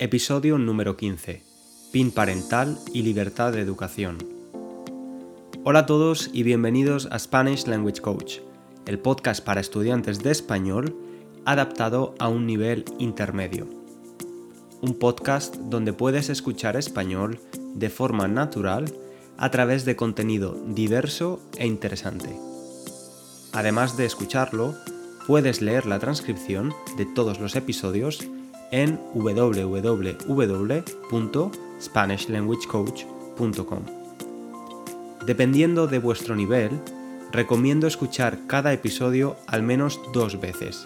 Episodio número 15. PIN parental y libertad de educación. Hola a todos y bienvenidos a Spanish Language Coach, el podcast para estudiantes de español adaptado a un nivel intermedio. Un podcast donde puedes escuchar español de forma natural a través de contenido diverso e interesante. Además de escucharlo, puedes leer la transcripción de todos los episodios en www.spanishlanguagecoach.com. Dependiendo de vuestro nivel, recomiendo escuchar cada episodio al menos dos veces,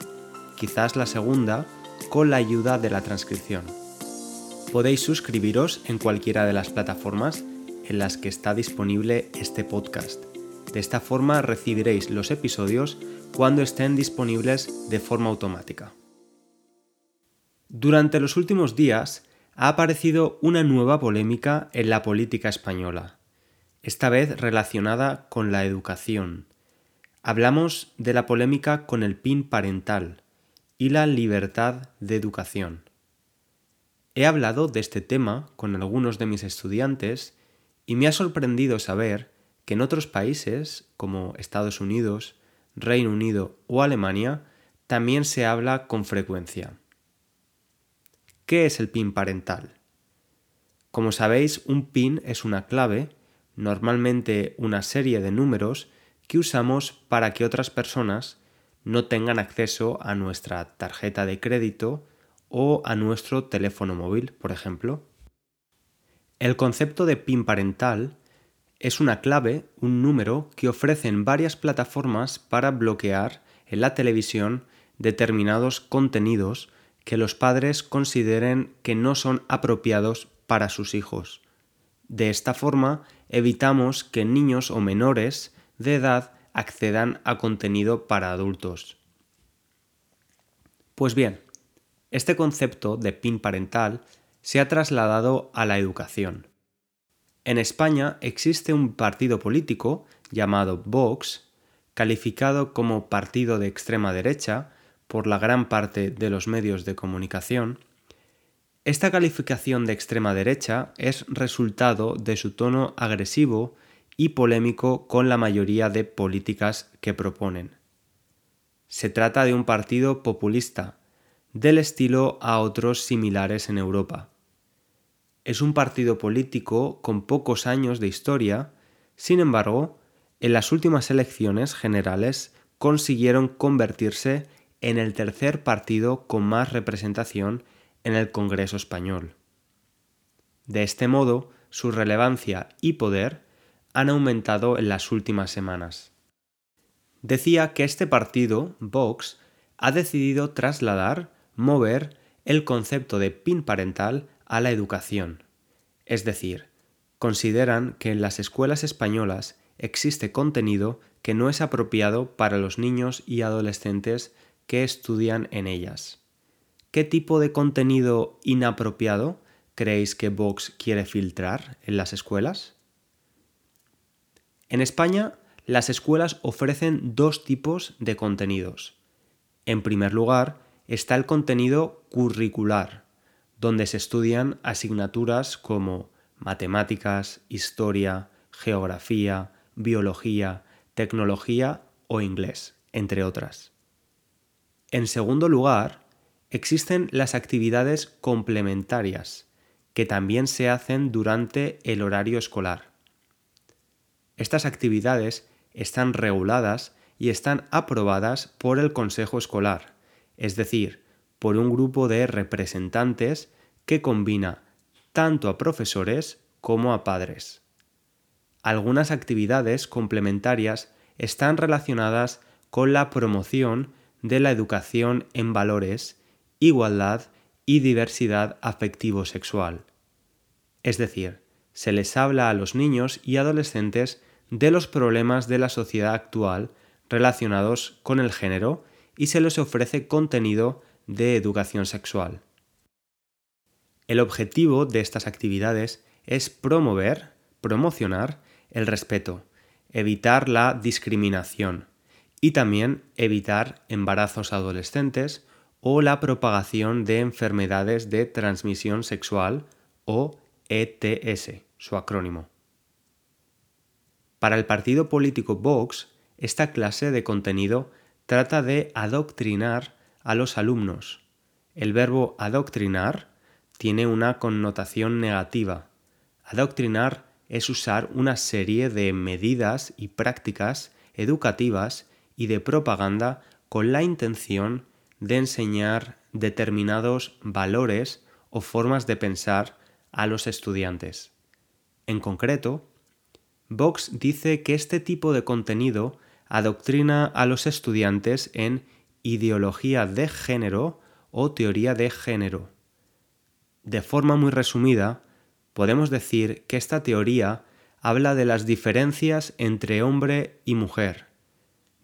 quizás la segunda con la ayuda de la transcripción. Podéis suscribiros en cualquiera de las plataformas en las que está disponible este podcast. De esta forma recibiréis los episodios cuando estén disponibles de forma automática. Durante los últimos días ha aparecido una nueva polémica en la política española, esta vez relacionada con la educación. Hablamos de la polémica con el PIN parental y la libertad de educación. He hablado de este tema con algunos de mis estudiantes y me ha sorprendido saber que en otros países, como Estados Unidos, Reino Unido o Alemania, también se habla con frecuencia. ¿Qué es el PIN parental? Como sabéis, un PIN es una clave, normalmente una serie de números, que usamos para que otras personas no tengan acceso a nuestra tarjeta de crédito o a nuestro teléfono móvil, por ejemplo. El concepto de PIN parental es una clave, un número que ofrecen varias plataformas para bloquear en la televisión determinados contenidos que los padres consideren que no son apropiados para sus hijos. De esta forma evitamos que niños o menores de edad accedan a contenido para adultos. Pues bien, este concepto de PIN parental se ha trasladado a la educación. En España existe un partido político llamado Vox, calificado como partido de extrema derecha por la gran parte de los medios de comunicación, esta calificación de extrema derecha es resultado de su tono agresivo y polémico con la mayoría de políticas que proponen. Se trata de un partido populista, del estilo a otros similares en Europa. Es un partido político con pocos años de historia, sin embargo, en las últimas elecciones generales consiguieron convertirse en el tercer partido con más representación en el Congreso español. De este modo, su relevancia y poder han aumentado en las últimas semanas. Decía que este partido, Vox, ha decidido trasladar, mover el concepto de PIN parental a la educación. Es decir, consideran que en las escuelas españolas existe contenido que no es apropiado para los niños y adolescentes que estudian en ellas. ¿Qué tipo de contenido inapropiado creéis que Vox quiere filtrar en las escuelas? En España, las escuelas ofrecen dos tipos de contenidos. En primer lugar, está el contenido curricular, donde se estudian asignaturas como matemáticas, historia, geografía, biología, tecnología o inglés, entre otras. En segundo lugar, existen las actividades complementarias, que también se hacen durante el horario escolar. Estas actividades están reguladas y están aprobadas por el Consejo Escolar, es decir, por un grupo de representantes que combina tanto a profesores como a padres. Algunas actividades complementarias están relacionadas con la promoción de la educación en valores, igualdad y diversidad afectivo-sexual. Es decir, se les habla a los niños y adolescentes de los problemas de la sociedad actual relacionados con el género y se les ofrece contenido de educación sexual. El objetivo de estas actividades es promover, promocionar el respeto, evitar la discriminación y también evitar embarazos adolescentes o la propagación de enfermedades de transmisión sexual o ETS, su acrónimo. Para el partido político Vox, esta clase de contenido trata de adoctrinar a los alumnos. El verbo adoctrinar tiene una connotación negativa. Adoctrinar es usar una serie de medidas y prácticas educativas y de propaganda con la intención de enseñar determinados valores o formas de pensar a los estudiantes. En concreto, Vox dice que este tipo de contenido adoctrina a los estudiantes en ideología de género o teoría de género. De forma muy resumida, podemos decir que esta teoría habla de las diferencias entre hombre y mujer.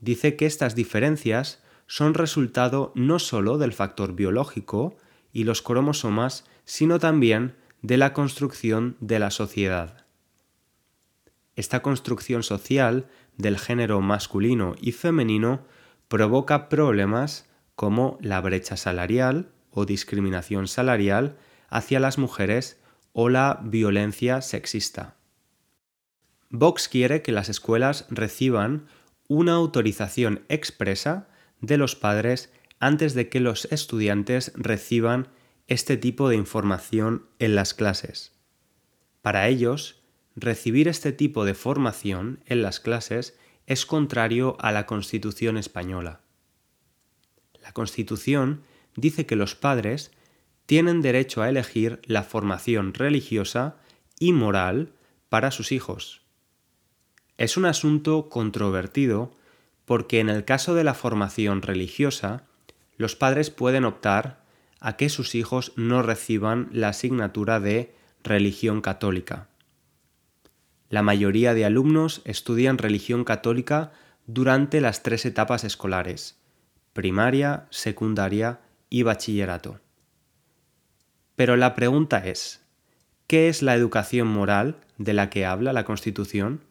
Dice que estas diferencias son resultado no sólo del factor biológico y los cromosomas, sino también de la construcción de la sociedad. Esta construcción social del género masculino y femenino provoca problemas como la brecha salarial o discriminación salarial hacia las mujeres o la violencia sexista. Vox quiere que las escuelas reciban una autorización expresa de los padres antes de que los estudiantes reciban este tipo de información en las clases. Para ellos, recibir este tipo de formación en las clases es contrario a la Constitución española. La Constitución dice que los padres tienen derecho a elegir la formación religiosa y moral para sus hijos. Es un asunto controvertido porque en el caso de la formación religiosa, los padres pueden optar a que sus hijos no reciban la asignatura de religión católica. La mayoría de alumnos estudian religión católica durante las tres etapas escolares, primaria, secundaria y bachillerato. Pero la pregunta es, ¿qué es la educación moral de la que habla la Constitución?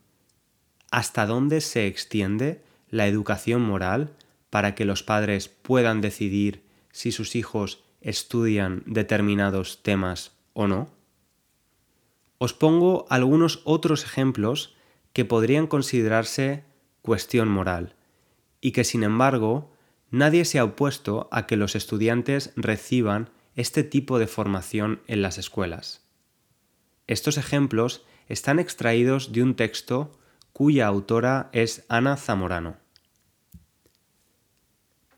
¿Hasta dónde se extiende la educación moral para que los padres puedan decidir si sus hijos estudian determinados temas o no? Os pongo algunos otros ejemplos que podrían considerarse cuestión moral y que sin embargo nadie se ha opuesto a que los estudiantes reciban este tipo de formación en las escuelas. Estos ejemplos están extraídos de un texto cuya autora es Ana Zamorano.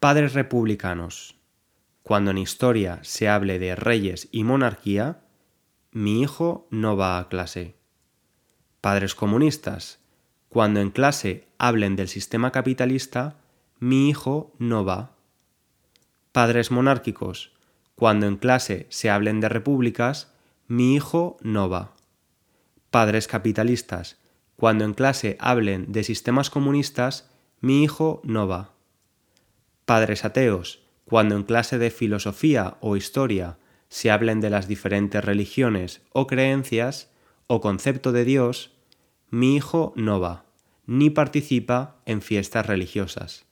Padres republicanos. Cuando en historia se hable de reyes y monarquía, mi hijo no va a clase. Padres comunistas. Cuando en clase hablen del sistema capitalista, mi hijo no va. Padres monárquicos. Cuando en clase se hablen de repúblicas, mi hijo no va. Padres capitalistas cuando en clase hablen de sistemas comunistas, mi hijo no va. Padres ateos, cuando en clase de filosofía o historia se hablen de las diferentes religiones o creencias o concepto de Dios, mi hijo no va, ni participa en fiestas religiosas.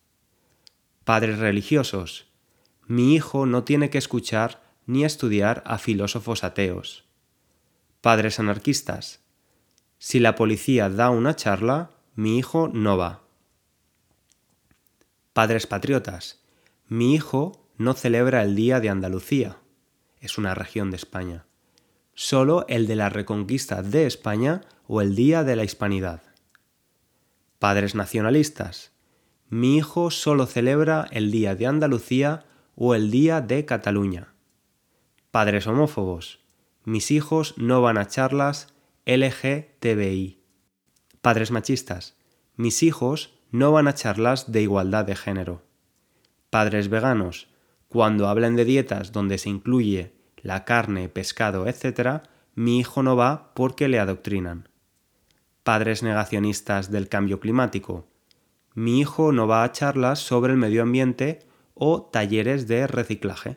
Padres religiosos, mi hijo no tiene que escuchar ni estudiar a filósofos ateos. Padres anarquistas, si la policía da una charla, mi hijo no va. Padres patriotas, mi hijo no celebra el Día de Andalucía. Es una región de España. Solo el de la Reconquista de España o el Día de la Hispanidad. Padres nacionalistas, mi hijo solo celebra el Día de Andalucía o el Día de Cataluña. Padres homófobos, mis hijos no van a charlas LGTBI. Padres machistas. Mis hijos no van a charlas de igualdad de género. Padres veganos. Cuando hablen de dietas donde se incluye la carne, pescado, etc., mi hijo no va porque le adoctrinan. Padres negacionistas del cambio climático. Mi hijo no va a charlas sobre el medio ambiente o talleres de reciclaje.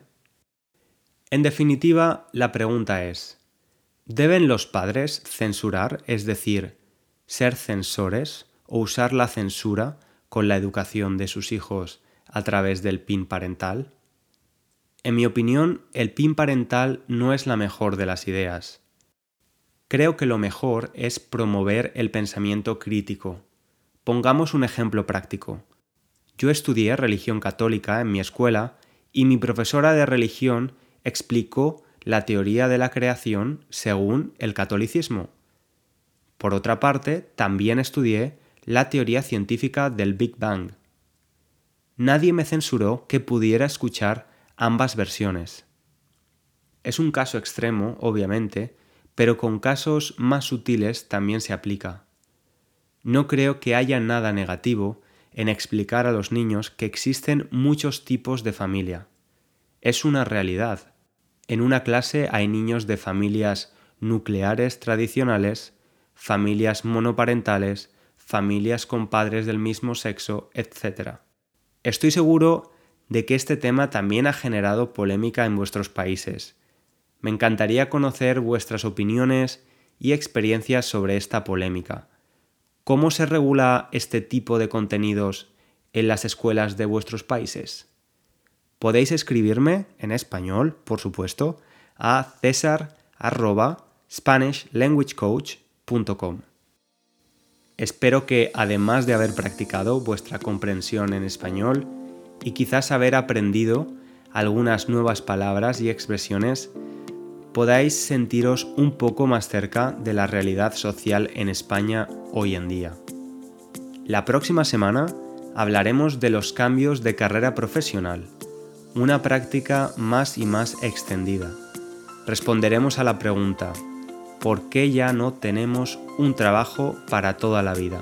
En definitiva, la pregunta es, ¿Deben los padres censurar, es decir, ser censores o usar la censura con la educación de sus hijos a través del PIN parental? En mi opinión, el PIN parental no es la mejor de las ideas. Creo que lo mejor es promover el pensamiento crítico. Pongamos un ejemplo práctico. Yo estudié religión católica en mi escuela y mi profesora de religión explicó la teoría de la creación según el catolicismo. Por otra parte, también estudié la teoría científica del Big Bang. Nadie me censuró que pudiera escuchar ambas versiones. Es un caso extremo, obviamente, pero con casos más sutiles también se aplica. No creo que haya nada negativo en explicar a los niños que existen muchos tipos de familia. Es una realidad. En una clase hay niños de familias nucleares tradicionales, familias monoparentales, familias con padres del mismo sexo, etc. Estoy seguro de que este tema también ha generado polémica en vuestros países. Me encantaría conocer vuestras opiniones y experiencias sobre esta polémica. ¿Cómo se regula este tipo de contenidos en las escuelas de vuestros países? Podéis escribirme en español, por supuesto, a cesar@spanishlanguagecoach.com. Espero que, además de haber practicado vuestra comprensión en español y quizás haber aprendido algunas nuevas palabras y expresiones, podáis sentiros un poco más cerca de la realidad social en España hoy en día. La próxima semana hablaremos de los cambios de carrera profesional, una práctica más y más extendida. Responderemos a la pregunta, ¿por qué ya no tenemos un trabajo para toda la vida?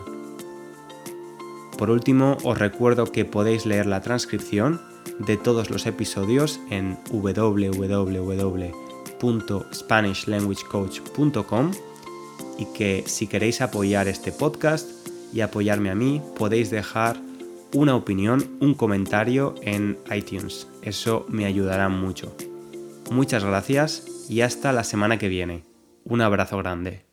Por último, os recuerdo que podéis leer la transcripción de todos los episodios en www.spanishlanguagecoach.com y que si queréis apoyar este podcast y apoyarme a mí, podéis dejar una opinión, un comentario en iTunes. Eso me ayudará mucho. Muchas gracias y hasta la semana que viene. Un abrazo grande.